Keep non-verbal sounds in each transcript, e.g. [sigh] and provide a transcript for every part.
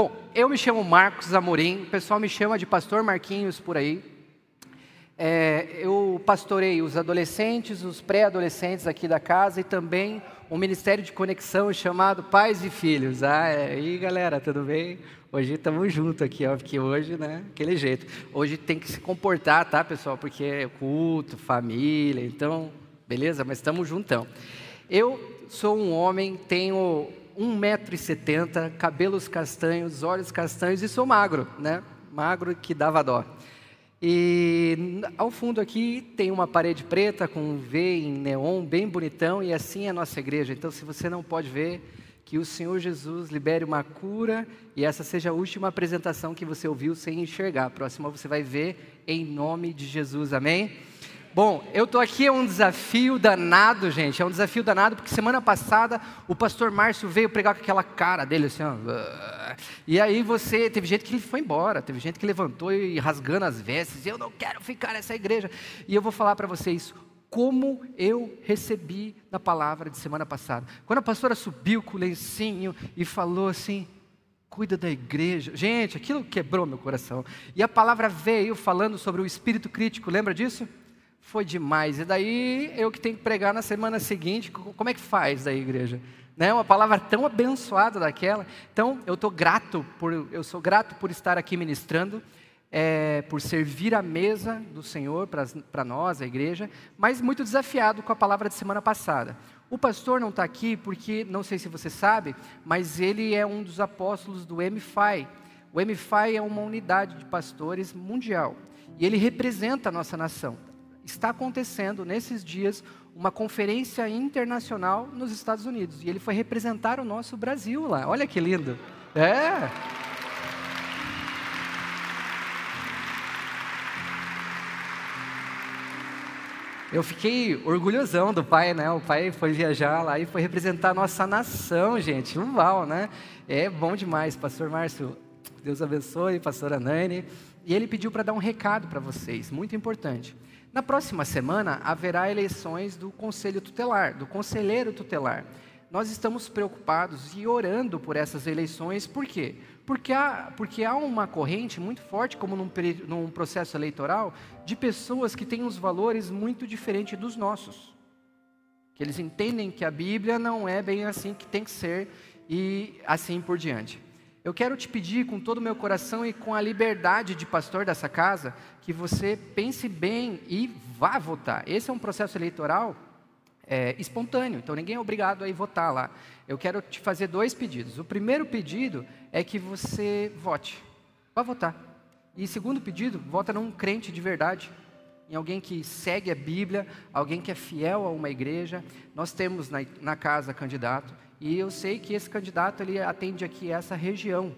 Bom, eu me chamo Marcos Amorim, o pessoal me chama de Pastor Marquinhos por aí. É, eu pastorei os adolescentes, os pré-adolescentes aqui da casa e também um ministério de conexão chamado Pais e Filhos. Ah, é. aí galera, tudo bem? Hoje estamos juntos aqui, ó, porque hoje, né, aquele jeito. Hoje tem que se comportar, tá, pessoal? Porque é culto, família, então, beleza? Mas estamos juntão. Eu sou um homem, tenho 1,70m, cabelos castanhos, olhos castanhos e sou magro, né? Magro que dava dó. E ao fundo aqui tem uma parede preta com um V em neon bem bonitão e assim é a nossa igreja. Então, se você não pode ver, que o Senhor Jesus libere uma cura e essa seja a última apresentação que você ouviu sem enxergar. A próxima você vai ver em nome de Jesus. Amém? Bom, eu estou aqui, é um desafio danado, gente. É um desafio danado, porque semana passada o pastor Márcio veio pregar com aquela cara dele, assim, ó. E aí você, teve gente que foi embora, teve gente que levantou e rasgando as vestes, eu não quero ficar nessa igreja. E eu vou falar para vocês como eu recebi na palavra de semana passada. Quando a pastora subiu com o lencinho e falou assim, cuida da igreja. Gente, aquilo quebrou meu coração. E a palavra veio falando sobre o espírito crítico, lembra disso? Foi demais. E daí eu que tenho que pregar na semana seguinte, como é que faz da igreja? Né? Uma palavra tão abençoada daquela. Então eu estou grato por, eu sou grato por estar aqui ministrando, é, por servir a mesa do Senhor para nós, a igreja, mas muito desafiado com a palavra de semana passada. O pastor não está aqui porque, não sei se você sabe, mas ele é um dos apóstolos do MFI. O MFI é uma unidade de pastores mundial e ele representa a nossa nação está acontecendo nesses dias uma conferência internacional nos Estados Unidos. E ele foi representar o nosso Brasil lá. Olha que lindo. É. Eu fiquei orgulhosão do pai, né? O pai foi viajar lá e foi representar a nossa nação, gente. Uau, né? É bom demais, pastor Márcio. Deus abençoe, pastora Nani. E ele pediu para dar um recado para vocês, muito importante. Na próxima semana haverá eleições do conselho tutelar, do conselheiro tutelar. Nós estamos preocupados e orando por essas eleições, por quê? Porque há, porque há uma corrente muito forte, como num, num processo eleitoral, de pessoas que têm os valores muito diferentes dos nossos. Que eles entendem que a Bíblia não é bem assim que tem que ser e assim por diante. Eu quero te pedir com todo o meu coração e com a liberdade de pastor dessa casa, que você pense bem e vá votar. Esse é um processo eleitoral é, espontâneo, então ninguém é obrigado a ir votar lá. Eu quero te fazer dois pedidos. O primeiro pedido é que você vote, vá votar. E segundo pedido, vota num crente de verdade, em alguém que segue a Bíblia, alguém que é fiel a uma igreja. Nós temos na, na casa candidato e eu sei que esse candidato ele atende aqui essa região,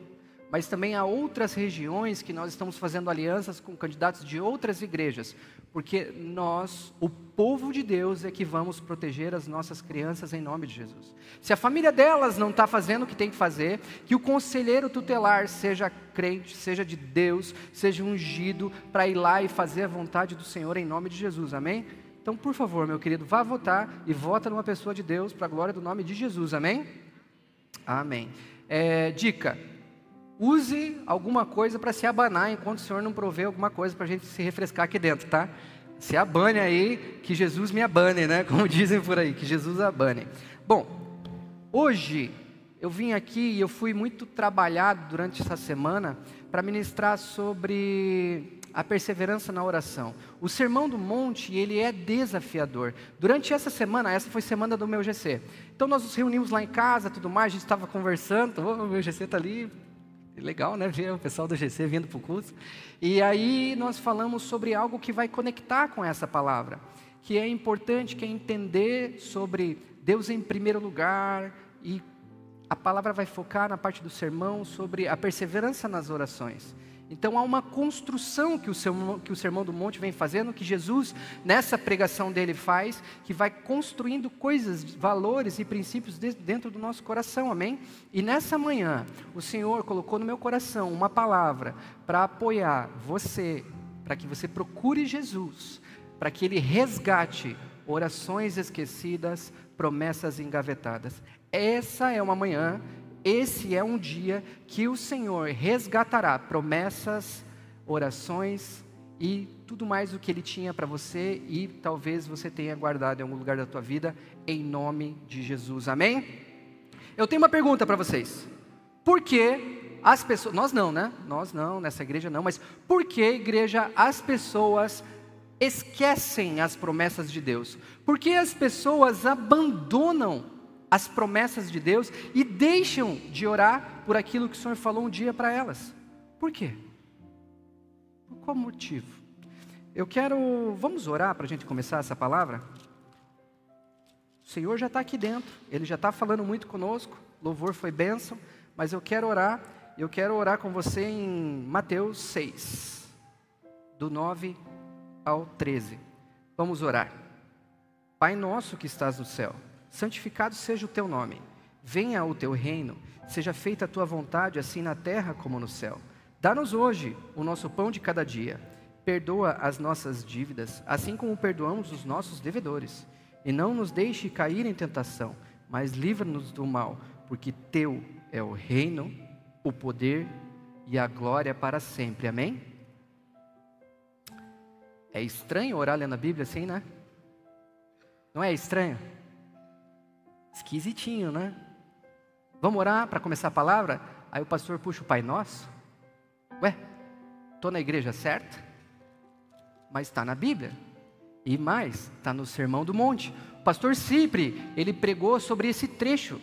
mas também há outras regiões que nós estamos fazendo alianças com candidatos de outras igrejas, porque nós, o povo de Deus, é que vamos proteger as nossas crianças em nome de Jesus. Se a família delas não está fazendo o que tem que fazer, que o conselheiro tutelar seja crente, seja de Deus, seja ungido para ir lá e fazer a vontade do Senhor em nome de Jesus, amém? Então, por favor, meu querido, vá votar e vota numa pessoa de Deus para a glória do nome de Jesus, amém? Amém. É, dica: use alguma coisa para se abanar enquanto o Senhor não provê alguma coisa para a gente se refrescar aqui dentro, tá? Se abane aí, que Jesus me abane, né? [laughs] Como dizem por aí, que Jesus abane. Bom, hoje eu vim aqui e eu fui muito trabalhado durante essa semana para ministrar sobre a perseverança na oração. O Sermão do Monte, ele é desafiador. Durante essa semana, essa foi semana do meu GC. Então nós nos reunimos lá em casa, tudo mais, a gente estava conversando, o meu GC está ali, legal, né, ver o pessoal do GC vindo para o curso. E aí nós falamos sobre algo que vai conectar com essa palavra, que é importante, que é entender sobre Deus em primeiro lugar e a palavra vai focar na parte do sermão sobre a perseverança nas orações. Então há uma construção que o, sermão, que o Sermão do Monte vem fazendo, que Jesus, nessa pregação dele, faz, que vai construindo coisas, valores e princípios dentro do nosso coração, amém? E nessa manhã, o Senhor colocou no meu coração uma palavra para apoiar você, para que você procure Jesus, para que ele resgate orações esquecidas, promessas engavetadas. Essa é uma manhã esse é um dia que o Senhor resgatará promessas, orações e tudo mais o que Ele tinha para você e talvez você tenha guardado em algum lugar da tua vida, em nome de Jesus. Amém? Eu tenho uma pergunta para vocês. Por que as pessoas, nós não, né? Nós não, nessa igreja não, mas por que, igreja, as pessoas esquecem as promessas de Deus? Por que as pessoas abandonam as promessas de Deus e deixam de orar por aquilo que o Senhor falou um dia para elas? Por quê? Por qual motivo? Eu quero, vamos orar para a gente começar essa palavra? O Senhor já está aqui dentro, Ele já está falando muito conosco, louvor foi bênção, mas eu quero orar, eu quero orar com você em Mateus 6, do 9 ao 13. Vamos orar. Pai nosso que estás no céu, santificado seja o teu nome, venha o teu reino, seja feita a tua vontade, assim na terra como no céu. Dá-nos hoje o nosso pão de cada dia Perdoa as nossas dívidas, assim como perdoamos os nossos devedores. E não nos deixe cair em tentação, mas livra-nos do mal, porque teu é o reino, o poder e a glória para sempre. Amém? É estranho orar lendo a Bíblia assim, né? Não é estranho? Esquisitinho, né? Vamos orar para começar a palavra? Aí o pastor puxa o Pai Nosso. Ué, estou na igreja certa? mas está na Bíblia. E mais, está no Sermão do Monte. O pastor Cipre, ele pregou sobre esse trecho,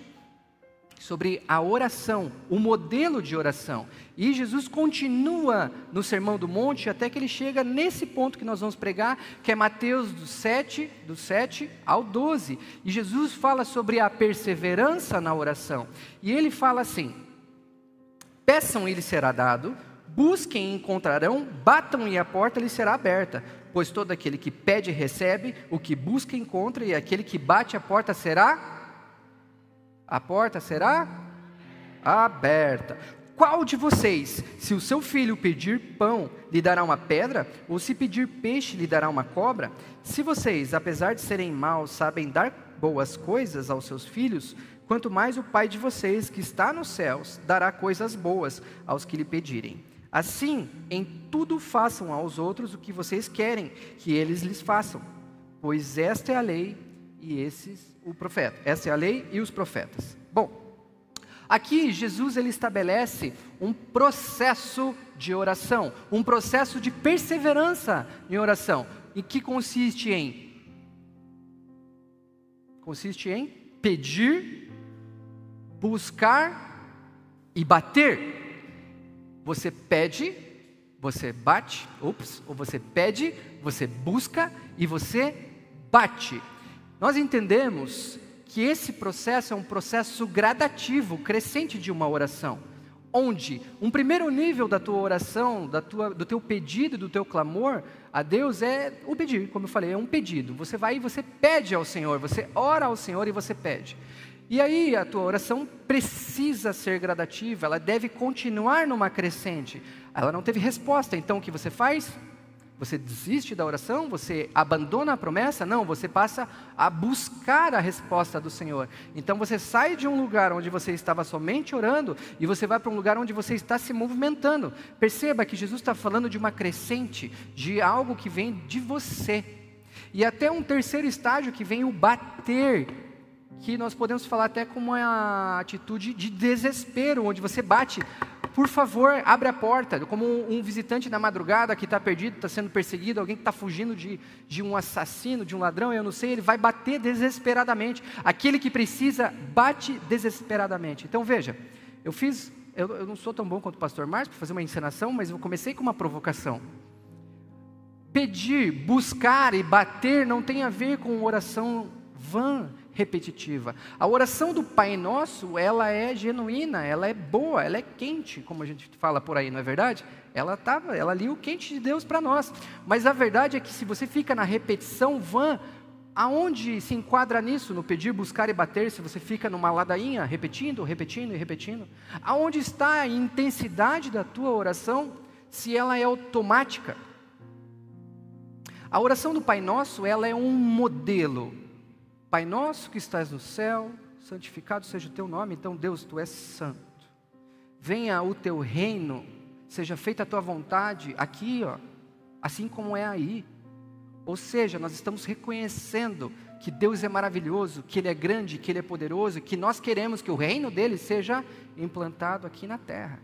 sobre a oração, o modelo de oração. E Jesus continua no Sermão do Monte até que ele chega nesse ponto que nós vamos pregar, que é Mateus do 7, do 7 ao 12. E Jesus fala sobre a perseverança na oração. E ele fala assim: Peçam e lhe será dado, Busquem e encontrarão, batam e a porta lhes será aberta. Pois todo aquele que pede recebe, o que busca encontra, e aquele que bate a porta será? A porta será? Aberta. Qual de vocês, se o seu filho pedir pão, lhe dará uma pedra? Ou se pedir peixe, lhe dará uma cobra? Se vocês, apesar de serem maus, sabem dar boas coisas aos seus filhos, quanto mais o Pai de vocês, que está nos céus, dará coisas boas aos que lhe pedirem. Assim, em tudo façam aos outros o que vocês querem que eles lhes façam, pois esta é a lei e esses o profeta. Essa é a lei e os profetas. Bom, aqui Jesus ele estabelece um processo de oração, um processo de perseverança em oração, e que consiste em consiste em pedir, buscar e bater. Você pede, você bate, ups, ou você pede, você busca e você bate. Nós entendemos que esse processo é um processo gradativo, crescente de uma oração, onde um primeiro nível da tua oração, da tua, do teu pedido, do teu clamor a Deus é o pedir, como eu falei, é um pedido. Você vai e você pede ao Senhor, você ora ao Senhor e você pede. E aí a tua oração precisa ser gradativa, ela deve continuar numa crescente. Ela não teve resposta, então o que você faz? Você desiste da oração? Você abandona a promessa? Não, você passa a buscar a resposta do Senhor. Então você sai de um lugar onde você estava somente orando e você vai para um lugar onde você está se movimentando. Perceba que Jesus está falando de uma crescente, de algo que vem de você. E até um terceiro estágio que vem o bater que nós podemos falar até como uma atitude de desespero, onde você bate, por favor, abre a porta, como um visitante na madrugada que está perdido, está sendo perseguido, alguém que está fugindo de, de um assassino, de um ladrão, eu não sei, ele vai bater desesperadamente. Aquele que precisa, bate desesperadamente. Então veja, eu fiz, eu, eu não sou tão bom quanto o pastor Márcio para fazer uma encenação, mas eu comecei com uma provocação. Pedir, buscar e bater não tem a ver com oração vã, repetitiva. A oração do Pai Nosso, ela é genuína, ela é boa, ela é quente, como a gente fala por aí, não é verdade? Ela tava, ela ali o quente de Deus para nós. Mas a verdade é que se você fica na repetição vã, aonde se enquadra nisso, no pedir, buscar e bater, se você fica numa ladainha, repetindo, repetindo e repetindo? Aonde está a intensidade da tua oração, se ela é automática? A oração do Pai Nosso, ela é um modelo Pai nosso que estás no céu, santificado seja o teu nome. Então, Deus, tu és santo. Venha o teu reino, seja feita a tua vontade aqui, ó, assim como é aí. Ou seja, nós estamos reconhecendo que Deus é maravilhoso, que Ele é grande, que Ele é poderoso, que nós queremos que o reino dele seja implantado aqui na terra.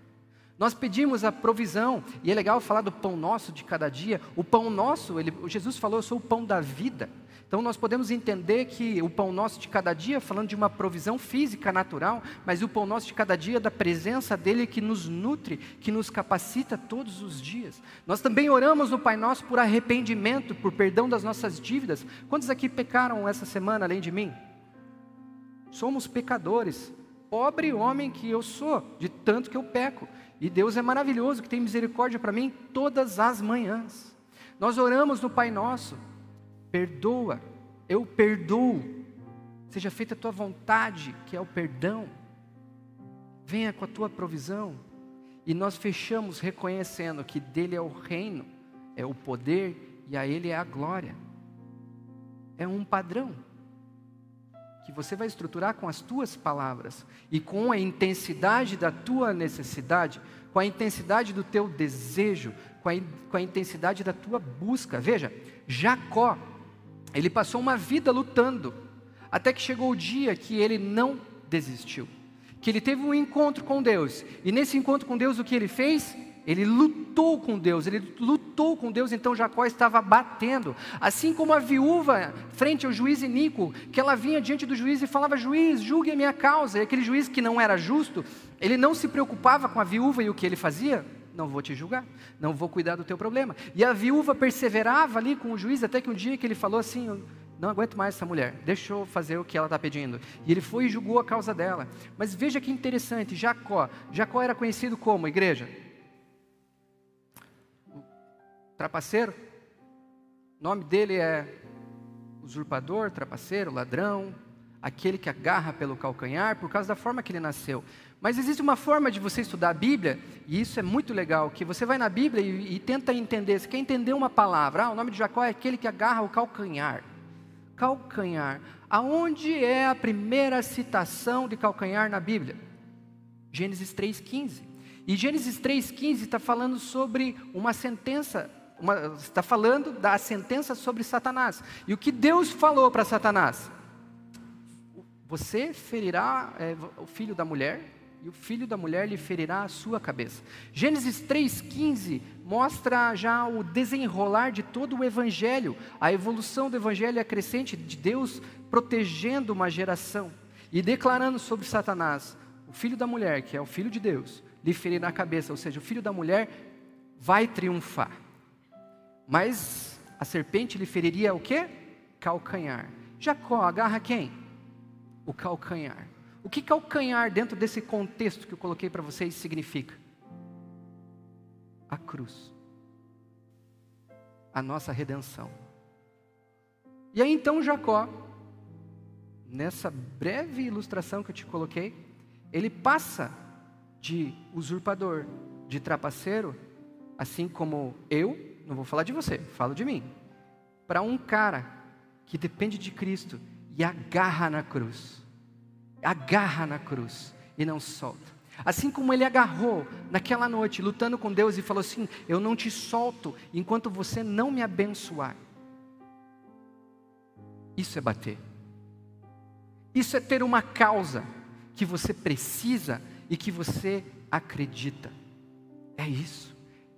Nós pedimos a provisão, e é legal falar do pão nosso de cada dia. O pão nosso, ele, Jesus falou, eu sou o pão da vida. Então nós podemos entender que o pão nosso de cada dia, falando de uma provisão física natural, mas o pão nosso de cada dia da presença dele que nos nutre, que nos capacita todos os dias. Nós também oramos no Pai Nosso por arrependimento, por perdão das nossas dívidas. Quantos aqui pecaram essa semana além de mim? Somos pecadores. Pobre homem que eu sou, de tanto que eu peco. E Deus é maravilhoso, que tem misericórdia para mim todas as manhãs. Nós oramos no Pai Nosso perdoa, eu perdoo, seja feita a tua vontade, que é o perdão, venha com a tua provisão, e nós fechamos reconhecendo que dele é o reino, é o poder e a ele é a glória. É um padrão que você vai estruturar com as tuas palavras e com a intensidade da tua necessidade, com a intensidade do teu desejo, com a, com a intensidade da tua busca. Veja, Jacó ele passou uma vida lutando, até que chegou o dia que ele não desistiu. Que ele teve um encontro com Deus, e nesse encontro com Deus, o que ele fez? Ele lutou com Deus, ele lutou com Deus, então Jacó estava batendo. Assim como a viúva, frente ao juiz Inico, que ela vinha diante do juiz e falava: Juiz, julgue a minha causa. E aquele juiz que não era justo, ele não se preocupava com a viúva e o que ele fazia? Não vou te julgar, não vou cuidar do teu problema. E a viúva perseverava ali com o juiz, até que um dia que ele falou assim: não aguento mais essa mulher, deixa eu fazer o que ela está pedindo. E ele foi e julgou a causa dela. Mas veja que interessante, Jacó. Jacó era conhecido como igreja? Trapaceiro. O nome dele é usurpador, trapaceiro, ladrão, aquele que agarra pelo calcanhar, por causa da forma que ele nasceu. Mas existe uma forma de você estudar a Bíblia, e isso é muito legal, que você vai na Bíblia e, e tenta entender. Você quer entender uma palavra? Ah, o nome de Jacó é aquele que agarra o calcanhar. Calcanhar. Aonde é a primeira citação de calcanhar na Bíblia? Gênesis 3,15. E Gênesis 3,15 está falando sobre uma sentença, uma, está falando da sentença sobre Satanás. E o que Deus falou para Satanás? Você ferirá é, o filho da mulher, e o filho da mulher lhe ferirá a sua cabeça. Gênesis 3,15 mostra já o desenrolar de todo o evangelho, a evolução do evangelho crescente de Deus protegendo uma geração e declarando sobre Satanás: o filho da mulher, que é o filho de Deus, lhe ferirá a cabeça, ou seja, o filho da mulher vai triunfar. Mas a serpente lhe feriria o que? Calcanhar. Jacó agarra quem? O calcanhar. O que calcanhar dentro desse contexto que eu coloquei para vocês significa? A cruz. A nossa redenção. E aí então Jacó, nessa breve ilustração que eu te coloquei, ele passa de usurpador, de trapaceiro, assim como eu, não vou falar de você, falo de mim, para um cara que depende de Cristo e agarra na cruz agarra na cruz e não solta. Assim como ele agarrou naquela noite, lutando com Deus, e falou assim: Eu não te solto enquanto você não me abençoar. Isso é bater. Isso é ter uma causa que você precisa e que você acredita. É isso.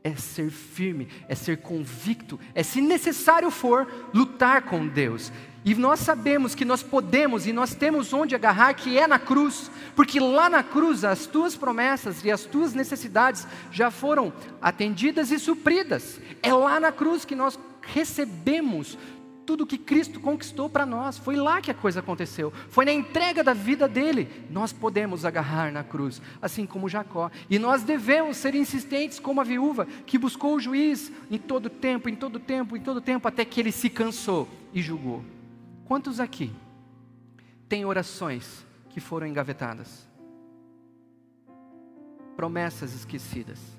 É ser firme, é ser convicto, é se necessário for lutar com Deus. E nós sabemos que nós podemos e nós temos onde agarrar, que é na cruz, porque lá na cruz as tuas promessas e as tuas necessidades já foram atendidas e supridas. É lá na cruz que nós recebemos tudo que Cristo conquistou para nós. Foi lá que a coisa aconteceu. Foi na entrega da vida dele. Nós podemos agarrar na cruz, assim como Jacó. E nós devemos ser insistentes como a viúva que buscou o juiz em todo tempo, em todo tempo, em todo tempo, até que ele se cansou e julgou. Quantos aqui têm orações que foram engavetadas? Promessas esquecidas.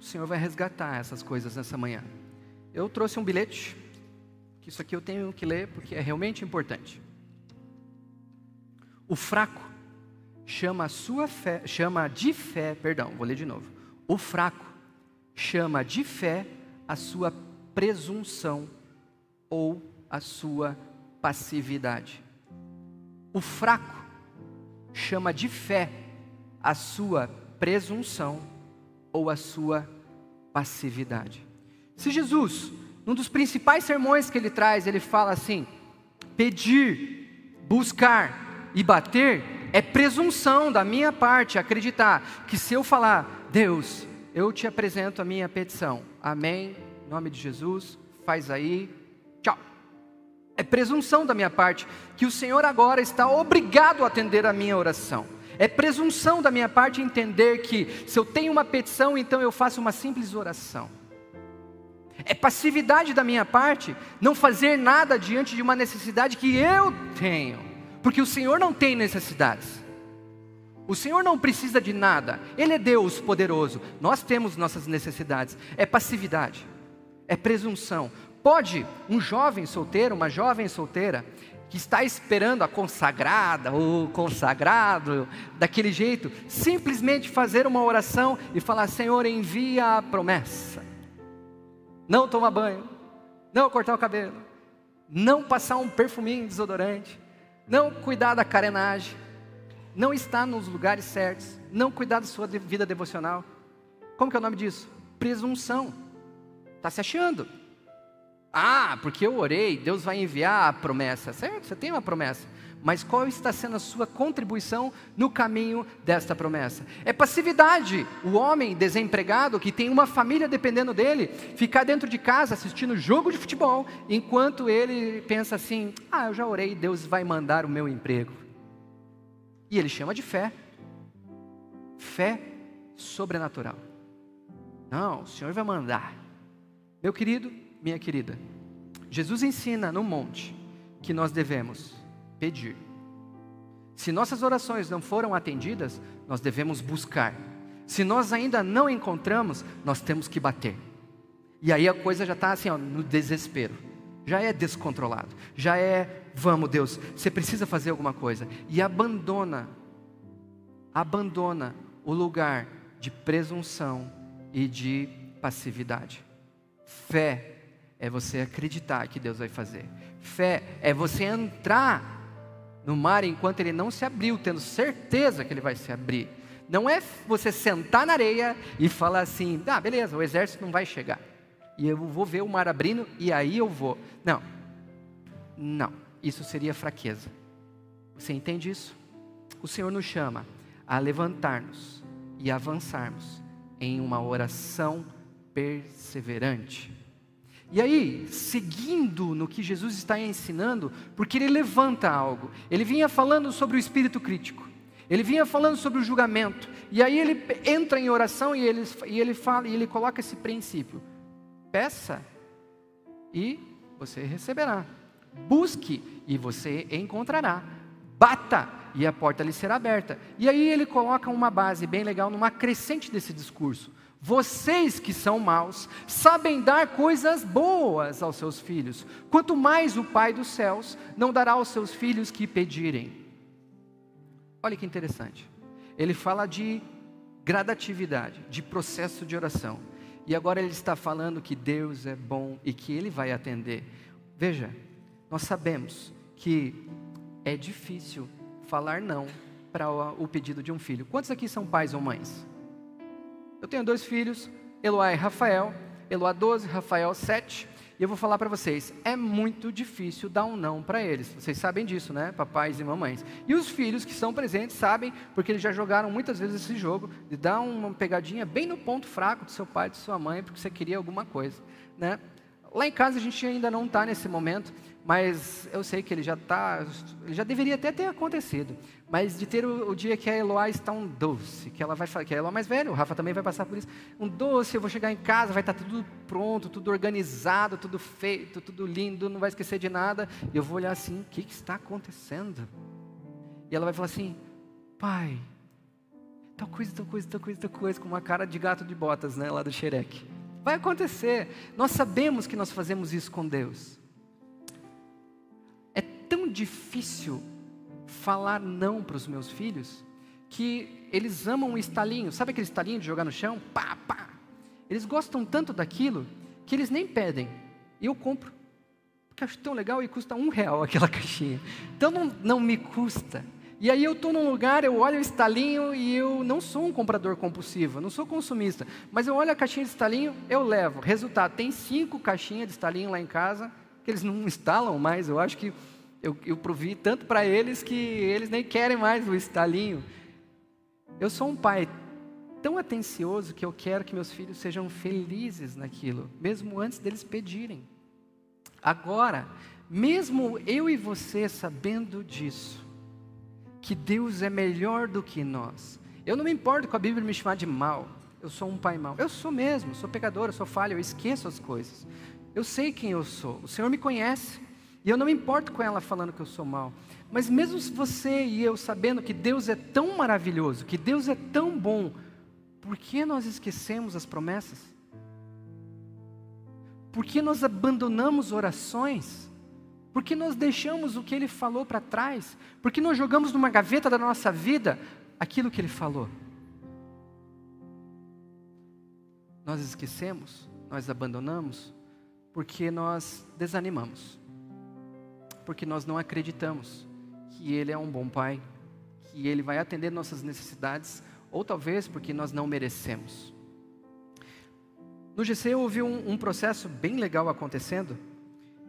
O Senhor vai resgatar essas coisas nessa manhã. Eu trouxe um bilhete que Isso aqui eu tenho que ler porque é realmente importante. O fraco chama a sua fé, chama de fé, perdão, vou ler de novo. O fraco chama de fé a sua presunção ou a sua passividade. O fraco chama de fé a sua presunção ou a sua passividade. Se Jesus, num dos principais sermões que ele traz, ele fala assim: pedir, buscar e bater é presunção da minha parte acreditar que se eu falar, Deus, eu te apresento a minha petição, amém, em nome de Jesus, faz aí, tchau. É presunção da minha parte que o Senhor agora está obrigado a atender a minha oração. É presunção da minha parte entender que se eu tenho uma petição, então eu faço uma simples oração. É passividade da minha parte não fazer nada diante de uma necessidade que eu tenho, porque o Senhor não tem necessidades. O Senhor não precisa de nada, Ele é Deus poderoso, nós temos nossas necessidades. É passividade, é presunção. Pode um jovem solteiro, uma jovem solteira, que está esperando a consagrada ou consagrado daquele jeito, simplesmente fazer uma oração e falar: Senhor, envia a promessa não tomar banho, não cortar o cabelo, não passar um perfuminho desodorante, não cuidar da carenagem, não estar nos lugares certos, não cuidar da sua vida devocional. Como que é o nome disso? Presunção. Está se achando. Ah, porque eu orei, Deus vai enviar a promessa. Certo, você tem uma promessa mas qual está sendo a sua contribuição no caminho desta promessa? É passividade. O homem desempregado que tem uma família dependendo dele, ficar dentro de casa assistindo jogo de futebol, enquanto ele pensa assim: "Ah, eu já orei, Deus vai mandar o meu emprego". E ele chama de fé. Fé sobrenatural. Não, o Senhor vai mandar. Meu querido, minha querida, Jesus ensina no monte que nós devemos pedir. Se nossas orações não foram atendidas, nós devemos buscar. Se nós ainda não encontramos, nós temos que bater. E aí a coisa já está assim, ó, no desespero. Já é descontrolado. Já é, vamos Deus, você precisa fazer alguma coisa. E abandona, abandona o lugar de presunção e de passividade. Fé é você acreditar que Deus vai fazer. Fé é você entrar no mar enquanto ele não se abriu, tendo certeza que ele vai se abrir. Não é você sentar na areia e falar assim: ah, beleza, o exército não vai chegar. E eu vou ver o mar abrindo e aí eu vou. Não, não, isso seria fraqueza. Você entende isso? O Senhor nos chama a levantar-nos e avançarmos em uma oração perseverante. E aí, seguindo no que Jesus está ensinando, porque ele levanta algo, ele vinha falando sobre o espírito crítico, ele vinha falando sobre o julgamento, e aí ele entra em oração e ele, e ele fala, e ele coloca esse princípio: peça e você receberá, busque e você encontrará, bata e a porta lhe será aberta. E aí ele coloca uma base bem legal numa crescente desse discurso. Vocês que são maus, sabem dar coisas boas aos seus filhos, quanto mais o Pai dos céus não dará aos seus filhos que pedirem. Olha que interessante. Ele fala de gradatividade, de processo de oração. E agora ele está falando que Deus é bom e que ele vai atender. Veja, nós sabemos que é difícil falar não para o pedido de um filho. Quantos aqui são pais ou mães? Eu tenho dois filhos, Eloá e Rafael. Eloá 12, Rafael 7. E eu vou falar para vocês, é muito difícil dar um não para eles. Vocês sabem disso, né, papais e mamães. E os filhos que são presentes sabem, porque eles já jogaram muitas vezes esse jogo, de dar uma pegadinha bem no ponto fraco do seu pai de sua mãe, porque você queria alguma coisa, né? Lá em casa a gente ainda não está nesse momento, mas eu sei que ele já está, já deveria até ter acontecido. Mas de ter o, o, dia que a Eloá está um doce, que ela vai que a Eloá mais velha, o Rafa também vai passar por isso. Um doce, eu vou chegar em casa, vai estar tá tudo pronto, tudo organizado, tudo feito, tudo lindo, não vai esquecer de nada. E eu vou olhar assim, o que, que está acontecendo? E ela vai falar assim, pai, tal coisa, tal coisa, tal coisa, tal coisa, com uma cara de gato de botas, né, lá do xereque. Vai acontecer. Nós sabemos que nós fazemos isso com Deus. Difícil falar não para os meus filhos que eles amam o estalinho. Sabe aquele estalinho de jogar no chão? Pá, pá. Eles gostam tanto daquilo que eles nem pedem. E eu compro. Porque acho tão legal e custa um real [laughs] aquela caixinha. Então não, não me custa. E aí eu estou num lugar, eu olho o estalinho e eu não sou um comprador compulsivo, não sou consumista. Mas eu olho a caixinha de estalinho, eu levo. Resultado, tem cinco caixinhas de estalinho lá em casa, que eles não [laughs] instalam mais. Eu acho que eu, eu provi tanto para eles que eles nem querem mais o estalinho. Eu sou um pai tão atencioso que eu quero que meus filhos sejam felizes naquilo, mesmo antes deles pedirem. Agora, mesmo eu e você sabendo disso, que Deus é melhor do que nós. Eu não me importo com a Bíblia me chamar de mal. Eu sou um pai mau. Eu sou mesmo, sou pecador, eu sou falho, eu esqueço as coisas. Eu sei quem eu sou. O Senhor me conhece. E eu não me importo com ela falando que eu sou mal. Mas mesmo você e eu sabendo que Deus é tão maravilhoso, que Deus é tão bom, por que nós esquecemos as promessas? Por que nós abandonamos orações? Por que nós deixamos o que ele falou para trás? Por que nós jogamos numa gaveta da nossa vida aquilo que ele falou? Nós esquecemos, nós abandonamos, porque nós desanimamos, porque nós não acreditamos que Ele é um bom Pai, que Ele vai atender nossas necessidades, ou talvez porque nós não merecemos. No GC houve um, um processo bem legal acontecendo,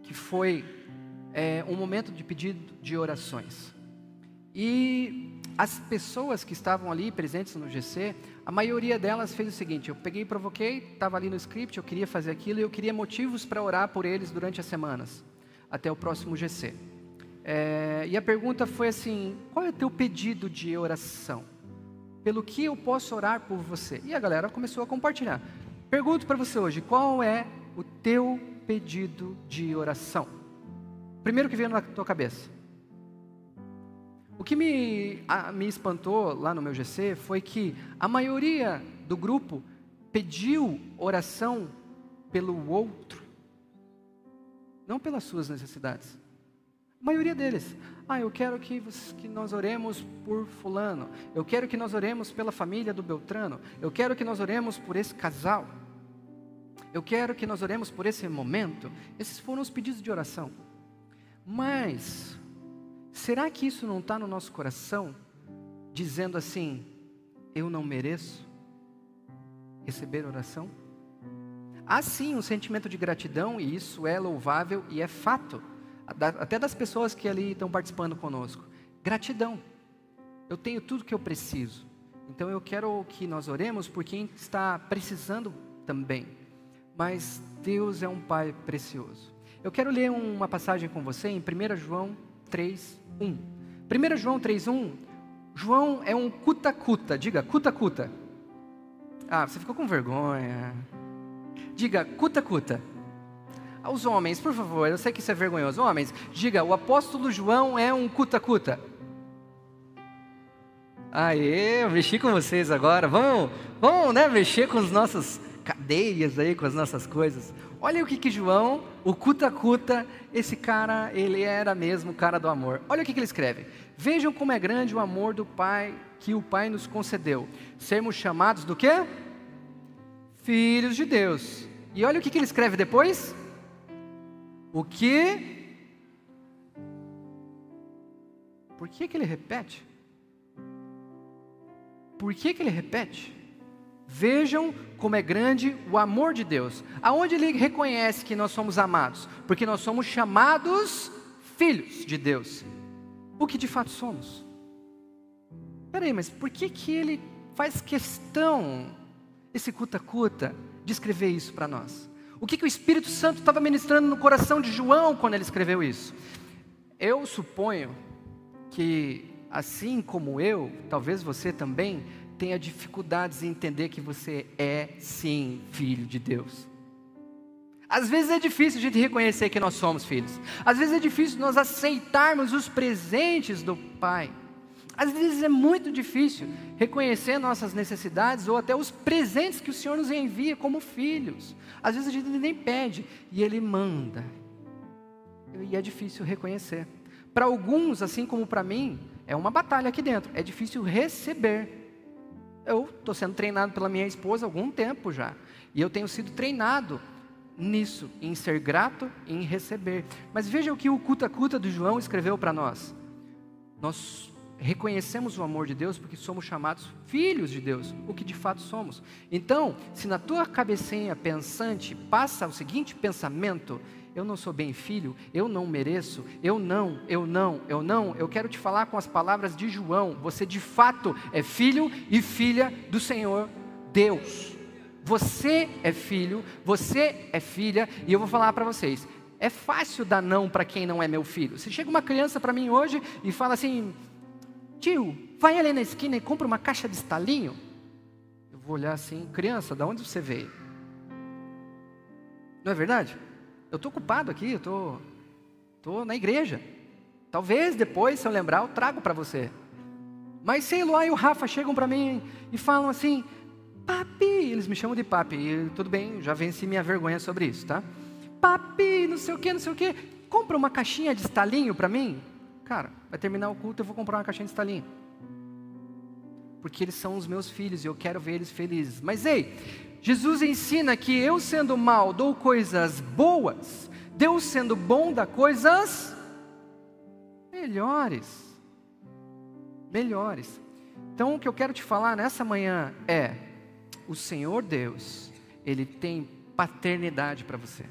que foi é, um momento de pedido de orações. E as pessoas que estavam ali presentes no GC, a maioria delas fez o seguinte: eu peguei e provoquei, estava ali no script, eu queria fazer aquilo e eu queria motivos para orar por eles durante as semanas, até o próximo GC. É, e a pergunta foi assim: qual é o teu pedido de oração? Pelo que eu posso orar por você? E a galera começou a compartilhar. Pergunto para você hoje: qual é o teu pedido de oração? Primeiro que veio na tua cabeça. O que me, a, me espantou lá no meu GC foi que a maioria do grupo pediu oração pelo outro, não pelas suas necessidades. A maioria deles. Ah, eu quero que, que nós oremos por Fulano. Eu quero que nós oremos pela família do Beltrano. Eu quero que nós oremos por esse casal. Eu quero que nós oremos por esse momento. Esses foram os pedidos de oração. Mas, será que isso não está no nosso coração, dizendo assim: eu não mereço receber oração? Há sim um sentimento de gratidão, e isso é louvável e é fato, até das pessoas que ali estão participando conosco. Gratidão. Eu tenho tudo que eu preciso. Então eu quero que nós oremos por quem está precisando também. Mas Deus é um Pai precioso. Eu quero ler uma passagem com você em 1 João 3, 1. 1 João 3, 1. João é um cuta-cuta. Diga, cuta-cuta. Ah, você ficou com vergonha. Diga, cuta-cuta. Aos homens, por favor, eu sei que isso é vergonhoso. Homens, diga, o apóstolo João é um cuta-cuta. Aê, eu mexi com vocês agora. Vamos, vamos né, mexer com as nossas cadeias aí, com as nossas coisas. Olha o que, que João, o cuta-cuta, esse cara, ele era mesmo o cara do amor. Olha o que, que ele escreve. Vejam como é grande o amor do Pai que o Pai nos concedeu. Sermos chamados do quê? Filhos de Deus. E olha o que, que ele escreve depois. O que? Por que, que ele repete? Por que, que ele repete? Vejam como é grande o amor de Deus. Aonde ele reconhece que nós somos amados? Porque nós somos chamados filhos de Deus. O que de fato somos. Peraí, mas por que, que ele faz questão, esse cuta-cuta, de escrever isso para nós? O que, que o Espírito Santo estava ministrando no coração de João quando ele escreveu isso? Eu suponho que, assim como eu, talvez você também, tenha dificuldades em entender que você é, sim, filho de Deus. Às vezes é difícil a gente reconhecer que nós somos filhos. Às vezes é difícil nós aceitarmos os presentes do Pai. Às vezes é muito difícil reconhecer nossas necessidades ou até os presentes que o Senhor nos envia como filhos. Às vezes a gente nem pede e Ele manda. E é difícil reconhecer. Para alguns, assim como para mim, é uma batalha aqui dentro. É difícil receber. Eu estou sendo treinado pela minha esposa há algum tempo já. E eu tenho sido treinado nisso, em ser grato, em receber. Mas veja o que o Cuta Cuta do João escreveu para nós. Nós reconhecemos o amor de Deus porque somos chamados filhos de Deus, o que de fato somos. Então, se na tua cabecinha pensante passa o seguinte pensamento, eu não sou bem filho, eu não mereço, eu não, eu não, eu não, eu quero te falar com as palavras de João, você de fato é filho e filha do Senhor Deus. Você é filho, você é filha, e eu vou falar para vocês: é fácil dar não para quem não é meu filho. Se chega uma criança para mim hoje e fala assim: tio, vai ali na esquina e compra uma caixa de estalinho. Eu vou olhar assim: criança, da onde você veio? Não é verdade? Eu estou ocupado aqui, eu estou tô, tô na igreja. Talvez depois, se eu lembrar, eu trago para você. Mas sei lá, e o Rafa chegam para mim e falam assim: Papi, eles me chamam de papi, e tudo bem, já venci minha vergonha sobre isso, tá? Papi, não sei o que, não sei o que, compra uma caixinha de estalinho para mim. Cara, vai terminar o culto, eu vou comprar uma caixinha de estalinho. Porque eles são os meus filhos e eu quero ver eles felizes. Mas ei, Jesus ensina que eu sendo mal dou coisas boas, Deus sendo bom dá coisas melhores. Melhores. Então o que eu quero te falar nessa manhã é: o Senhor Deus, Ele tem paternidade para você.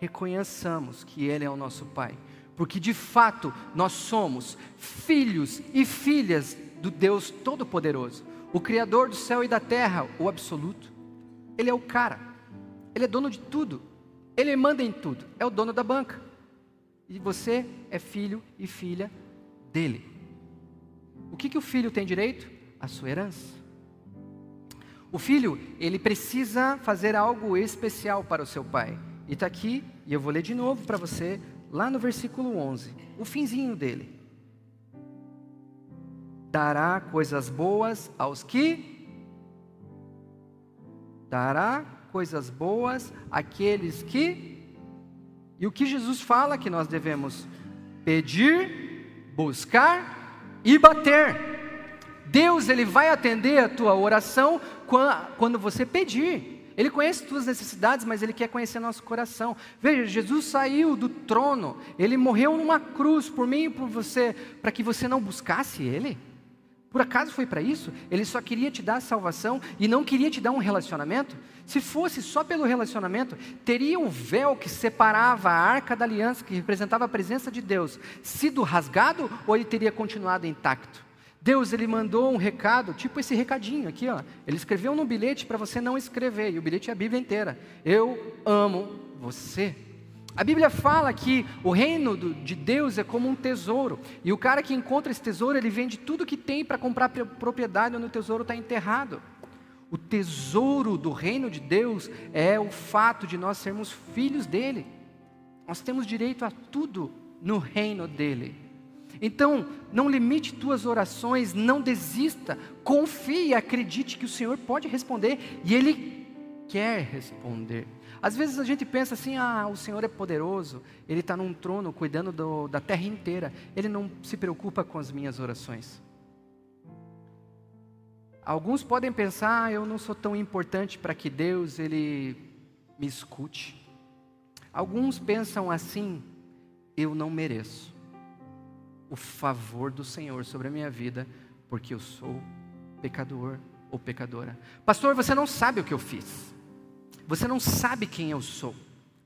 Reconheçamos que Ele é o nosso Pai, porque de fato nós somos filhos e filhas do Deus Todo-Poderoso, o Criador do céu e da terra, o absoluto. Ele é o cara, Ele é dono de tudo, Ele manda em tudo, é o dono da banca. E você é filho e filha dele. O que, que o filho tem direito? A sua herança. O filho, ele precisa fazer algo especial para o seu pai. E está aqui, e eu vou ler de novo para você, lá no versículo 11, o finzinho dele. Dará coisas boas aos que? Dará coisas boas àqueles que? E o que Jesus fala que nós devemos pedir, buscar e bater. Deus ele vai atender a tua oração quando você pedir. Ele conhece tuas necessidades, mas Ele quer conhecer nosso coração. Veja, Jesus saiu do trono, Ele morreu numa cruz por mim e por você, para que você não buscasse Ele. Por acaso foi para isso? Ele só queria te dar salvação e não queria te dar um relacionamento? Se fosse só pelo relacionamento, teria o véu que separava a arca da aliança, que representava a presença de Deus, sido rasgado ou ele teria continuado intacto? Deus ele mandou um recado, tipo esse recadinho aqui, ó. Ele escreveu num bilhete para você não escrever, e o bilhete é a Bíblia inteira. Eu amo você. A Bíblia fala que o reino do, de Deus é como um tesouro, e o cara que encontra esse tesouro, ele vende tudo que tem para comprar propriedade onde o tesouro está enterrado. O tesouro do reino de Deus é o fato de nós sermos filhos dele. Nós temos direito a tudo no reino dele. Então, não limite tuas orações, não desista, confie acredite que o Senhor pode responder e Ele quer responder. Às vezes a gente pensa assim: ah, o Senhor é poderoso, Ele está num trono cuidando do, da terra inteira, Ele não se preocupa com as minhas orações. Alguns podem pensar: ah, eu não sou tão importante para que Deus ele me escute. Alguns pensam assim: eu não mereço o favor do Senhor sobre a minha vida, porque eu sou pecador ou pecadora. Pastor, você não sabe o que eu fiz. Você não sabe quem eu sou,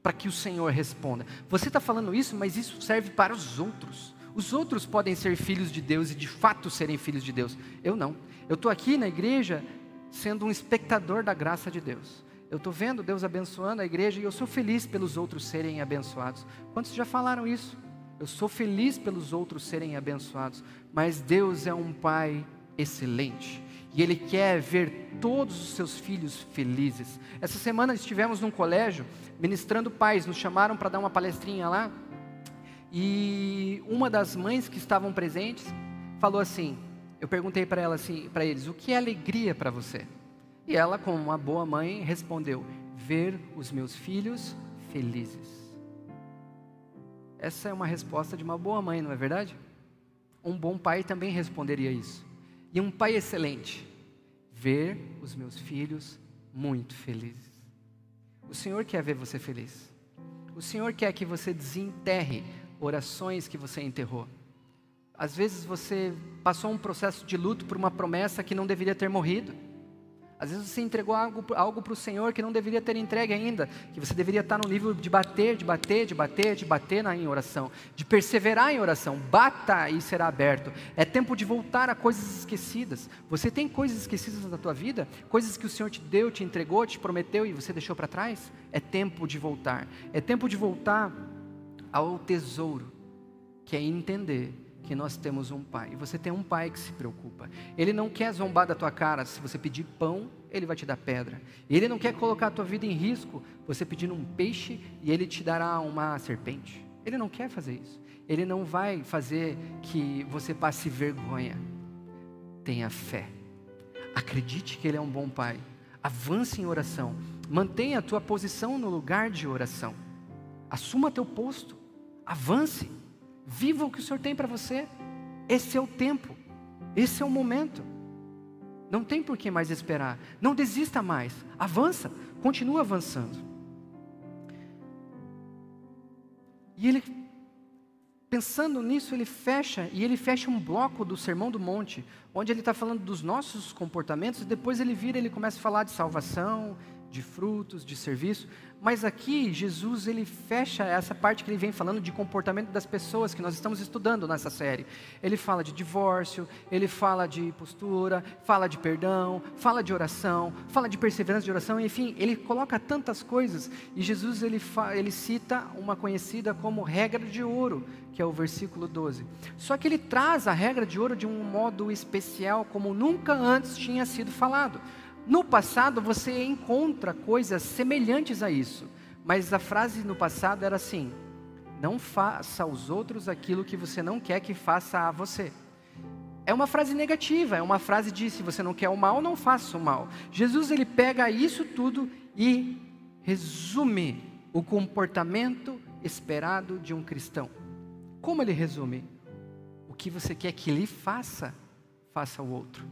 para que o Senhor responda. Você está falando isso, mas isso serve para os outros. Os outros podem ser filhos de Deus e de fato serem filhos de Deus. Eu não. Eu estou aqui na igreja sendo um espectador da graça de Deus. Eu estou vendo Deus abençoando a igreja e eu sou feliz pelos outros serem abençoados. Quantos já falaram isso? Eu sou feliz pelos outros serem abençoados, mas Deus é um Pai excelente e Ele quer ver todos os seus filhos felizes. Essa semana estivemos num colégio ministrando pais, nos chamaram para dar uma palestrinha lá e uma das mães que estavam presentes falou assim: eu perguntei para ela assim, para eles, o que é alegria para você? E ela, como uma boa mãe, respondeu: ver os meus filhos felizes. Essa é uma resposta de uma boa mãe, não é verdade? Um bom pai também responderia isso. E um pai excelente, ver os meus filhos muito felizes. O Senhor quer ver você feliz. O Senhor quer que você desenterre orações que você enterrou. Às vezes você passou um processo de luto por uma promessa que não deveria ter morrido. Às vezes você entregou algo, para o Senhor que não deveria ter entregue ainda, que você deveria estar no nível de bater, de bater, de bater, de bater na, em oração, de perseverar em oração. Bata e será aberto. É tempo de voltar a coisas esquecidas. Você tem coisas esquecidas na tua vida? Coisas que o Senhor te deu, te entregou, te prometeu e você deixou para trás? É tempo de voltar. É tempo de voltar ao tesouro, que é entender que nós temos um pai. E você tem um pai que se preocupa. Ele não quer zombar da tua cara. Se você pedir pão, ele vai te dar pedra. Ele não quer colocar a tua vida em risco. Você pedindo um peixe e ele te dará uma serpente. Ele não quer fazer isso. Ele não vai fazer que você passe vergonha. Tenha fé. Acredite que ele é um bom pai. Avance em oração. Mantenha a tua posição no lugar de oração. Assuma teu posto. Avance. Viva o que o Senhor tem para você. Esse é o tempo. Esse é o momento. Não tem por que mais esperar. Não desista mais. Avança. Continua avançando. E ele, pensando nisso, ele fecha, e ele fecha um bloco do Sermão do Monte, onde ele está falando dos nossos comportamentos, e depois ele vira, ele começa a falar de salvação, de frutos, de serviço. Mas aqui Jesus ele fecha essa parte que ele vem falando de comportamento das pessoas que nós estamos estudando nessa série. Ele fala de divórcio, ele fala de postura, fala de perdão, fala de oração, fala de perseverança de oração, enfim, ele coloca tantas coisas e Jesus ele, ele cita uma conhecida como regra de ouro, que é o versículo 12. Só que ele traz a regra de ouro de um modo especial como nunca antes tinha sido falado. No passado você encontra coisas semelhantes a isso, mas a frase no passado era assim: não faça aos outros aquilo que você não quer que faça a você. É uma frase negativa, é uma frase de se você não quer o mal, não faça o mal. Jesus ele pega isso tudo e resume o comportamento esperado de um cristão. Como ele resume? O que você quer que lhe faça, faça ao outro.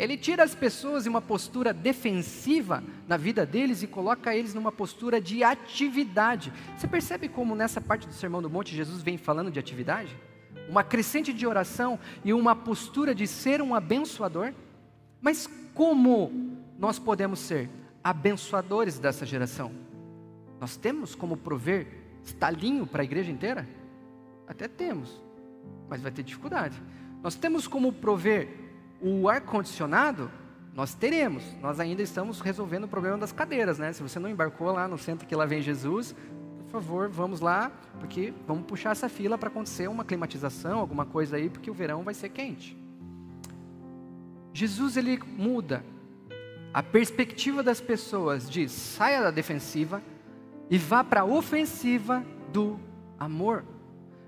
Ele tira as pessoas de uma postura defensiva na vida deles e coloca eles numa postura de atividade. Você percebe como nessa parte do Sermão do Monte Jesus vem falando de atividade? Uma crescente de oração e uma postura de ser um abençoador? Mas como nós podemos ser abençoadores dessa geração? Nós temos como prover estalinho para a igreja inteira? Até temos, mas vai ter dificuldade. Nós temos como prover o ar-condicionado, nós teremos. Nós ainda estamos resolvendo o problema das cadeiras, né? Se você não embarcou lá no centro que lá vem Jesus, por favor, vamos lá, porque vamos puxar essa fila para acontecer uma climatização, alguma coisa aí, porque o verão vai ser quente. Jesus ele muda a perspectiva das pessoas, diz: saia da defensiva e vá para a ofensiva do amor.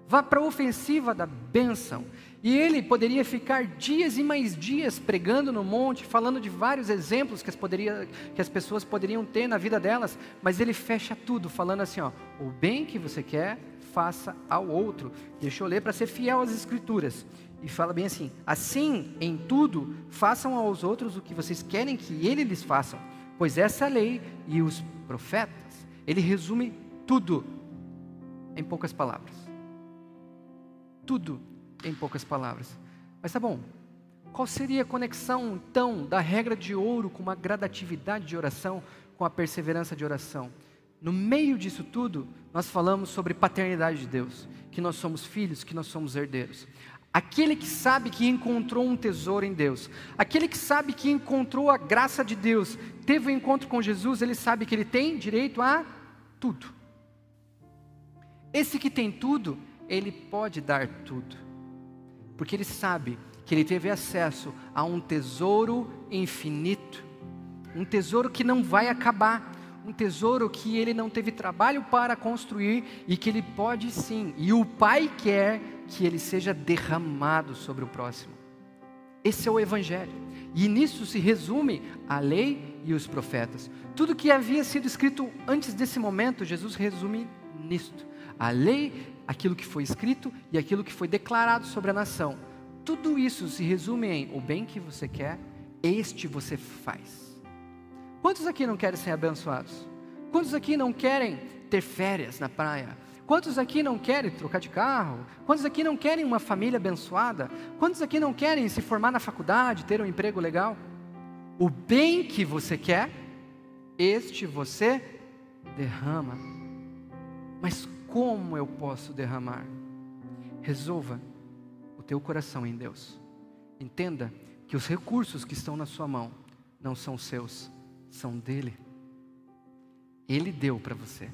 Vá para a ofensiva da bênção. E ele poderia ficar dias e mais dias pregando no monte, falando de vários exemplos que as, poderia, que as pessoas poderiam ter na vida delas, mas ele fecha tudo, falando assim: ó, o bem que você quer, faça ao outro. Deixa eu ler para ser fiel às Escrituras. E fala bem assim: assim, em tudo, façam aos outros o que vocês querem que eles lhes façam, pois essa lei e os profetas. Ele resume tudo em poucas palavras. Tudo em poucas palavras. Mas tá bom. Qual seria a conexão, então, da regra de ouro com uma gradatividade de oração, com a perseverança de oração? No meio disso tudo, nós falamos sobre paternidade de Deus, que nós somos filhos, que nós somos herdeiros. Aquele que sabe que encontrou um tesouro em Deus, aquele que sabe que encontrou a graça de Deus, teve um encontro com Jesus, ele sabe que ele tem direito a tudo. Esse que tem tudo, ele pode dar tudo porque ele sabe que ele teve acesso a um tesouro infinito, um tesouro que não vai acabar, um tesouro que ele não teve trabalho para construir e que ele pode sim, e o Pai quer que ele seja derramado sobre o próximo. Esse é o Evangelho, e nisso se resume a lei e os profetas. Tudo que havia sido escrito antes desse momento, Jesus resume nisto. A lei, aquilo que foi escrito e aquilo que foi declarado sobre a nação. Tudo isso se resume em o bem que você quer, este você faz. Quantos aqui não querem ser abençoados? Quantos aqui não querem ter férias na praia? Quantos aqui não querem trocar de carro? Quantos aqui não querem uma família abençoada? Quantos aqui não querem se formar na faculdade, ter um emprego legal? O bem que você quer, este você derrama. Mas como eu posso derramar? Resolva o teu coração em Deus. Entenda que os recursos que estão na sua mão não são seus, são dele. Ele deu para você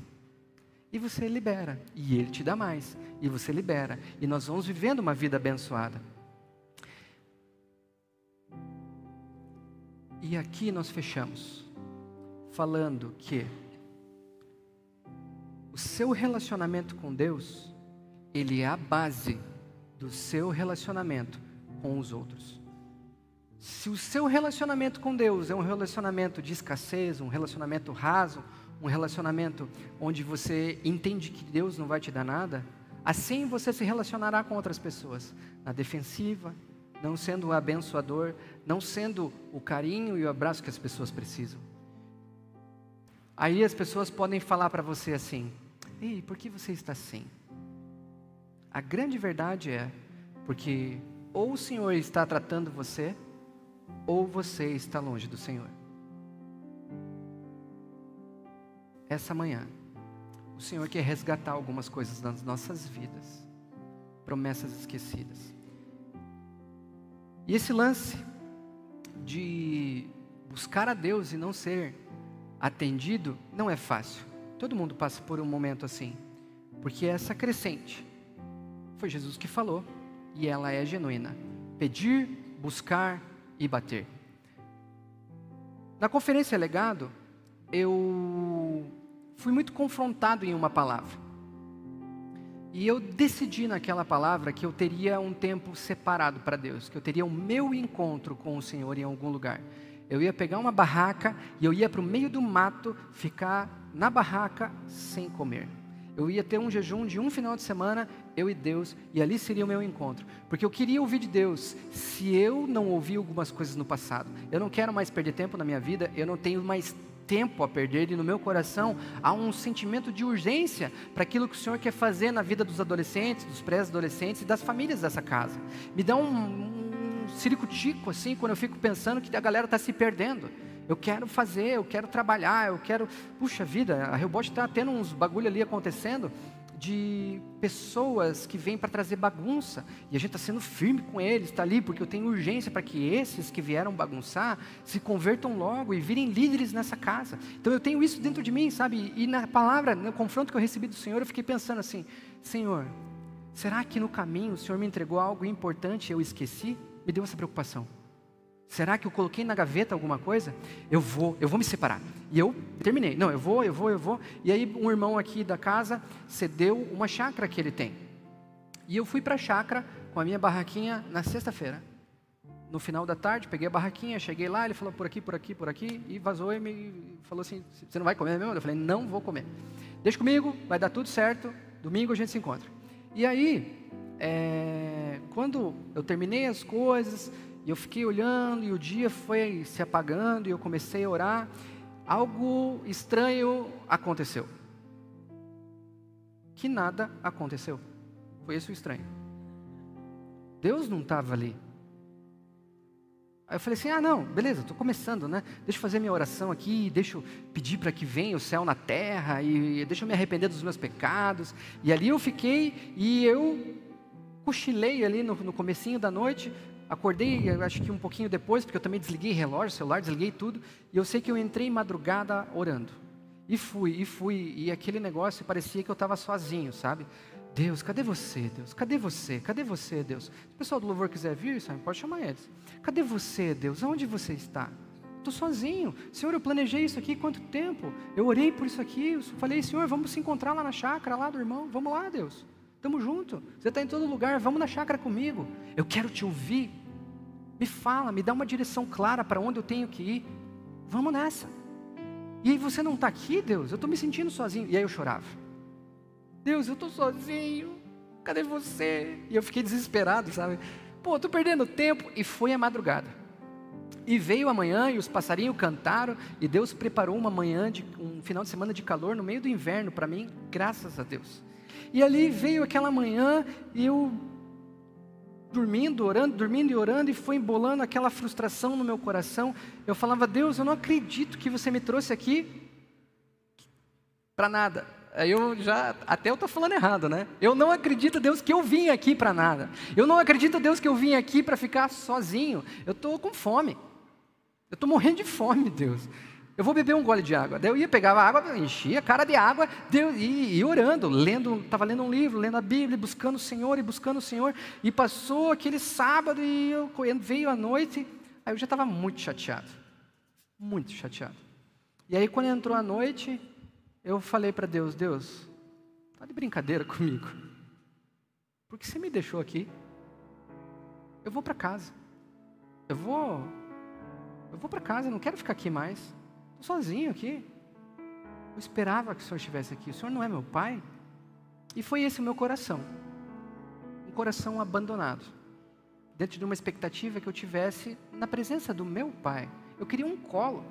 e você libera, e Ele te dá mais, e você libera, e nós vamos vivendo uma vida abençoada. E aqui nós fechamos, falando que o seu relacionamento com Deus, ele é a base do seu relacionamento com os outros. Se o seu relacionamento com Deus é um relacionamento de escassez, um relacionamento raso, um relacionamento onde você entende que Deus não vai te dar nada, assim você se relacionará com outras pessoas, na defensiva, não sendo o abençoador, não sendo o carinho e o abraço que as pessoas precisam. Aí as pessoas podem falar para você assim: Ei, por que você está assim? A grande verdade é porque ou o Senhor está tratando você, ou você está longe do Senhor. essa manhã, o Senhor quer resgatar algumas coisas das nossas vidas, promessas esquecidas. E esse lance de buscar a Deus e não ser atendido não é fácil. Todo mundo passa por um momento assim, porque essa crescente foi Jesus que falou e ela é genuína. Pedir, buscar e bater. Na conferência Legado, eu fui muito confrontado em uma palavra. E eu decidi naquela palavra que eu teria um tempo separado para Deus, que eu teria o meu encontro com o Senhor em algum lugar. Eu ia pegar uma barraca e eu ia para o meio do mato ficar na barraca sem comer. Eu ia ter um jejum de um final de semana, eu e Deus, e ali seria o meu encontro. Porque eu queria ouvir de Deus. Se eu não ouvi algumas coisas no passado, eu não quero mais perder tempo na minha vida, eu não tenho mais tempo a perder e no meu coração há um sentimento de urgência para aquilo que o Senhor quer fazer na vida dos adolescentes, dos pré-adolescentes e das famílias dessa casa. Me dá um, ciricutico assim quando eu fico pensando que a galera está se perdendo. Eu quero fazer, eu quero trabalhar, eu quero. Puxa vida, a Rebot está tendo uns bagulho ali acontecendo de pessoas que vêm para trazer bagunça, e a gente está sendo firme com eles, está ali, porque eu tenho urgência para que esses que vieram bagunçar se convertam logo e virem líderes nessa casa. Então eu tenho isso dentro de mim, sabe? E na palavra, no confronto que eu recebi do Senhor, eu fiquei pensando assim: Senhor, será que no caminho o Senhor me entregou algo importante e eu esqueci? Me deu essa preocupação. Será que eu coloquei na gaveta alguma coisa? Eu vou, eu vou me separar. E eu terminei. Não, eu vou, eu vou, eu vou. E aí um irmão aqui da casa cedeu uma chácara que ele tem. E eu fui para a chácara com a minha barraquinha na sexta-feira. No final da tarde, peguei a barraquinha, cheguei lá, ele falou por aqui, por aqui, por aqui, e vazou e me falou assim: Você não vai comer mesmo? Eu falei: Não vou comer. Deixa comigo, vai dar tudo certo. Domingo a gente se encontra. E aí, é, quando eu terminei as coisas, e eu fiquei olhando e o dia foi se apagando e eu comecei a orar. Algo estranho aconteceu. Que nada aconteceu. Foi esse o estranho. Deus não estava ali. Aí eu falei assim: ah, não, beleza, estou começando, né? Deixa eu fazer minha oração aqui, deixa eu pedir para que venha o céu na terra, e deixa eu me arrepender dos meus pecados. E ali eu fiquei, e eu cochilei ali no, no comecinho da noite, Acordei, acho que um pouquinho depois, porque eu também desliguei relógio, celular, desliguei tudo. E eu sei que eu entrei madrugada orando. E fui, e fui. E aquele negócio parecia que eu estava sozinho, sabe? Deus, cadê você, Deus? Cadê você? Cadê você, Deus? Se o pessoal do louvor quiser vir, sabe, pode chamar eles. Cadê você, Deus? Onde você está? Estou sozinho. Senhor, eu planejei isso aqui quanto tempo? Eu orei por isso aqui. Eu falei, Senhor, vamos se encontrar lá na chácara, lá do irmão. Vamos lá, Deus. Estamos juntos. Você está em todo lugar. Vamos na chácara comigo. Eu quero te ouvir. Me fala, me dá uma direção clara para onde eu tenho que ir. Vamos nessa. E aí você não está aqui, Deus? Eu estou me sentindo sozinho. E aí eu chorava. Deus, eu estou sozinho, cadê você? E eu fiquei desesperado, sabe? Pô, estou perdendo tempo. E foi a madrugada. E veio a manhã e os passarinhos cantaram e Deus preparou uma manhã, de, um final de semana de calor no meio do inverno para mim, graças a Deus. E ali veio aquela manhã e eu dormindo, orando, dormindo e orando, e foi embolando aquela frustração no meu coração. Eu falava, Deus, eu não acredito que você me trouxe aqui para nada. Aí eu já, até eu estou falando errado, né? Eu não acredito, Deus, que eu vim aqui para nada. Eu não acredito, Deus, que eu vim aqui para ficar sozinho. Eu estou com fome. Eu estou morrendo de fome, Deus. Eu vou beber um gole de água. Daí eu ia pegar a água, enchia a cara de água, e, orando, lendo, estava lendo um livro, lendo a Bíblia, buscando o Senhor e buscando o Senhor. E passou aquele sábado e eu, veio a noite, aí eu já estava muito chateado. Muito chateado. E aí quando entrou a noite, eu falei para Deus, Deus, tá de brincadeira [laughs] comigo. Por que você me deixou aqui? Eu vou para casa. Eu vou eu vou para casa, não quero ficar aqui mais. Estou sozinho aqui. Eu esperava que o Senhor estivesse aqui. O Senhor não é meu pai? E foi esse o meu coração. Um coração abandonado. Dentro de uma expectativa que eu tivesse na presença do meu pai. Eu queria um colo.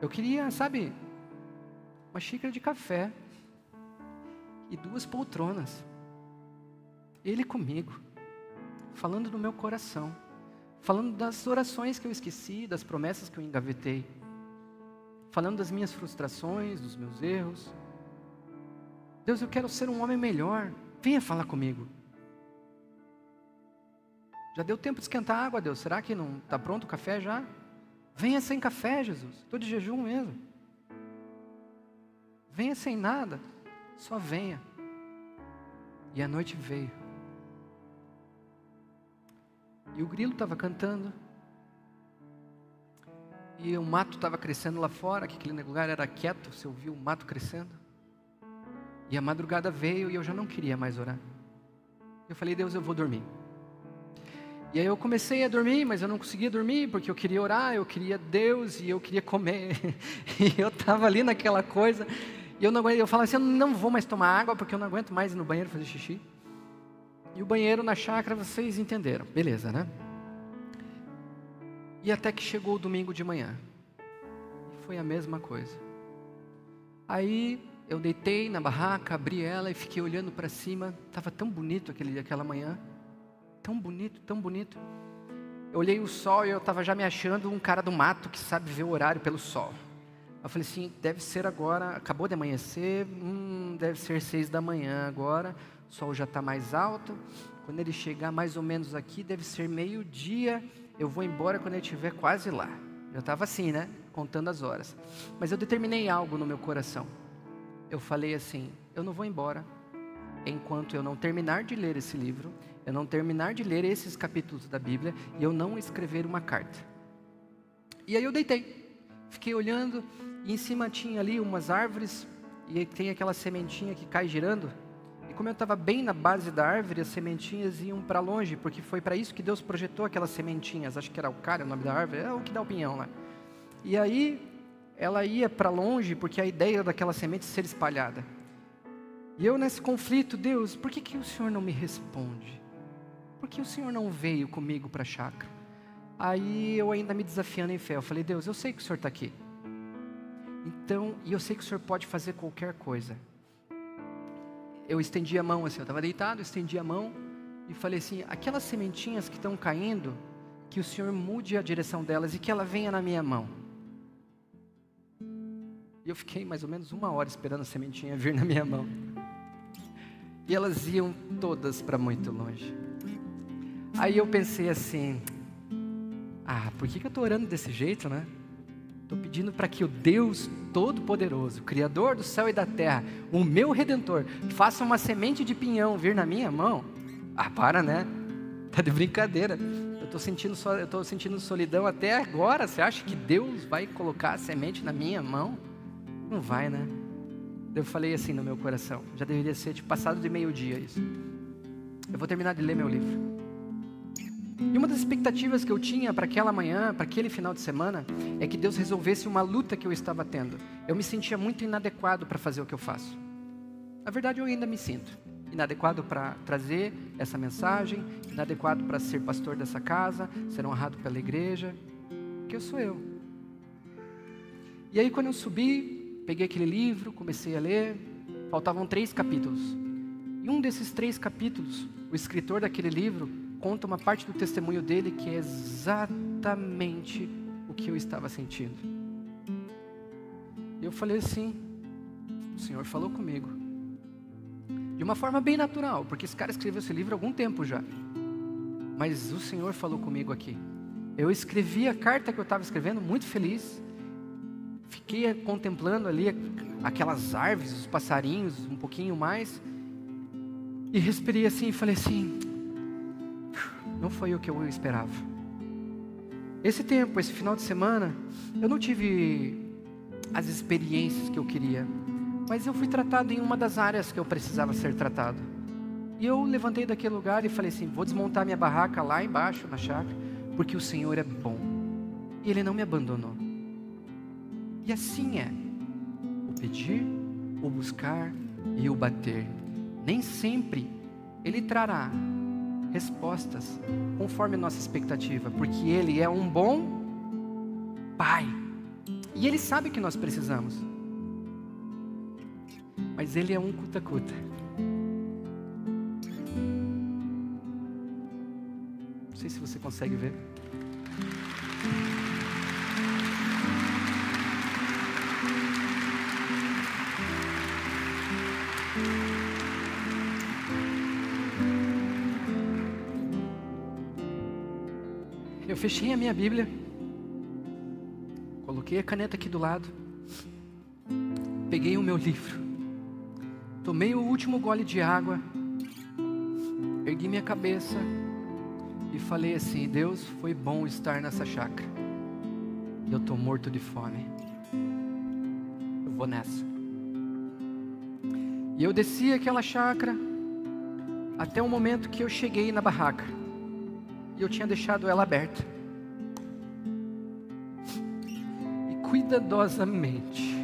Eu queria, sabe, uma xícara de café e duas poltronas. Ele comigo, falando no meu coração, falando das orações que eu esqueci, das promessas que eu engavetei falando das minhas frustrações, dos meus erros. Deus, eu quero ser um homem melhor. Venha falar comigo. Já deu tempo de esquentar a água, Deus. Será que não está pronto o café já? Venha sem café, Jesus. Estou de jejum mesmo. Venha sem nada. Só venha. E a noite veio. E o grilo estava cantando. E o mato estava crescendo lá fora, que aquele lugar era quieto, você ouviu o mato crescendo. E a madrugada veio e eu já não queria mais orar. Eu falei, Deus, eu vou dormir. E aí eu comecei a dormir, mas eu não conseguia dormir porque eu queria orar, eu queria Deus e eu queria comer. [laughs] e eu estava ali naquela coisa. E eu não aguento, eu falava assim, eu não vou mais tomar água porque eu não aguento mais ir no banheiro fazer xixi. E o banheiro na chácara, vocês entenderam. Beleza, né? E até que chegou o domingo de manhã. Foi a mesma coisa. Aí eu deitei na barraca, abri ela e fiquei olhando para cima. Estava tão bonito aquele, aquela manhã. Tão bonito, tão bonito. Eu olhei o sol e eu estava já me achando um cara do mato que sabe ver o horário pelo sol. Eu falei assim, deve ser agora, acabou de amanhecer, hum, deve ser seis da manhã agora, o sol já está mais alto. Quando ele chegar mais ou menos aqui, deve ser meio-dia eu vou embora quando ele estiver quase lá. Eu estava assim, né? Contando as horas. Mas eu determinei algo no meu coração. Eu falei assim: eu não vou embora enquanto eu não terminar de ler esse livro, eu não terminar de ler esses capítulos da Bíblia e eu não escrever uma carta. E aí eu deitei, fiquei olhando e em cima tinha ali umas árvores e tem aquela sementinha que cai girando. E como eu estava bem na base da árvore, as sementinhas iam para longe, porque foi para isso que Deus projetou aquelas sementinhas. Acho que era o cara, o nome da árvore, é o que dá o pinhão lá. E aí ela ia para longe, porque a ideia daquela semente ser espalhada. E eu nesse conflito, Deus, por que, que o Senhor não me responde? Por que o Senhor não veio comigo para a chácara? Aí eu ainda me desafiando em fé, eu falei, Deus, eu sei que o Senhor está aqui. Então, e eu sei que o Senhor pode fazer qualquer coisa eu estendi a mão assim, eu estava deitado, estendi a mão e falei assim: aquelas sementinhas que estão caindo, que o Senhor mude a direção delas e que ela venha na minha mão. E eu fiquei mais ou menos uma hora esperando a sementinha vir na minha mão. E elas iam todas para muito longe. Aí eu pensei assim: ah, por que, que eu estou orando desse jeito, né? Estou pedindo para que o Deus Todo-Poderoso, Criador do céu e da terra, o meu Redentor, faça uma semente de pinhão vir na minha mão. Ah, para, né? Tá de brincadeira. Eu estou sentindo, eu tô sentindo solidão até agora. Você acha que Deus vai colocar a semente na minha mão? Não vai, né? Eu falei assim no meu coração. Já deveria ser de passado de meio-dia isso. Eu vou terminar de ler meu livro. E uma das expectativas que eu tinha para aquela manhã, para aquele final de semana, é que Deus resolvesse uma luta que eu estava tendo. Eu me sentia muito inadequado para fazer o que eu faço. Na verdade, eu ainda me sinto inadequado para trazer essa mensagem, inadequado para ser pastor dessa casa, ser honrado pela igreja, que eu sou eu. E aí, quando eu subi, peguei aquele livro, comecei a ler, faltavam três capítulos. E um desses três capítulos, o escritor daquele livro conta uma parte do testemunho dele que é exatamente o que eu estava sentindo. Eu falei assim: o Senhor falou comigo. De uma forma bem natural, porque esse cara escreveu esse livro há algum tempo já. Mas o Senhor falou comigo aqui. Eu escrevi a carta que eu estava escrevendo, muito feliz. Fiquei contemplando ali aquelas árvores, os passarinhos, um pouquinho mais. E respirei assim e falei assim: não foi o que eu esperava. Esse tempo, esse final de semana, eu não tive as experiências que eu queria, mas eu fui tratado em uma das áreas que eu precisava ser tratado. E eu levantei daquele lugar e falei assim: vou desmontar minha barraca lá embaixo na chácara, porque o Senhor é bom e Ele não me abandonou. E assim é: o pedir, o buscar e o bater nem sempre Ele trará respostas conforme a nossa expectativa, porque Ele é um bom Pai e Ele sabe que nós precisamos, mas Ele é um cuta-cuta. Não sei se você consegue ver. Fechei a minha Bíblia, coloquei a caneta aqui do lado, peguei o meu livro, tomei o último gole de água, ergui minha cabeça e falei assim: Deus, foi bom estar nessa chácara. Eu estou morto de fome. Eu vou nessa. E eu desci aquela chácara até o momento que eu cheguei na barraca e eu tinha deixado ela aberta. Cuidadosamente,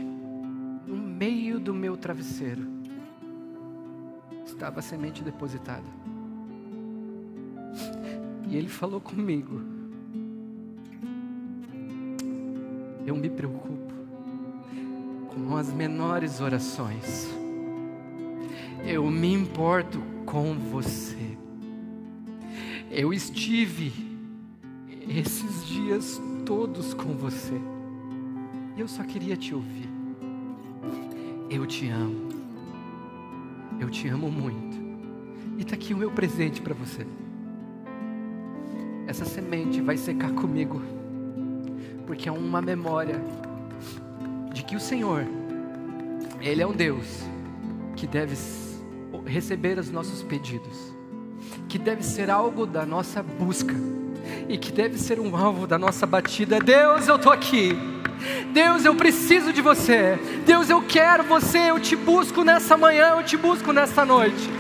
no meio do meu travesseiro, estava a semente depositada. E ele falou comigo: Eu me preocupo com as menores orações. Eu me importo com você. Eu estive esses dias todos com você. Eu só queria te ouvir. Eu te amo. Eu te amo muito. E está aqui o meu presente para você. Essa semente vai secar comigo, porque é uma memória de que o Senhor, Ele é um Deus que deve receber os nossos pedidos que deve ser algo da nossa busca e que deve ser um alvo da nossa batida. Deus, eu estou aqui. Deus, eu preciso de você. Deus, eu quero você. Eu te busco nessa manhã, eu te busco nessa noite.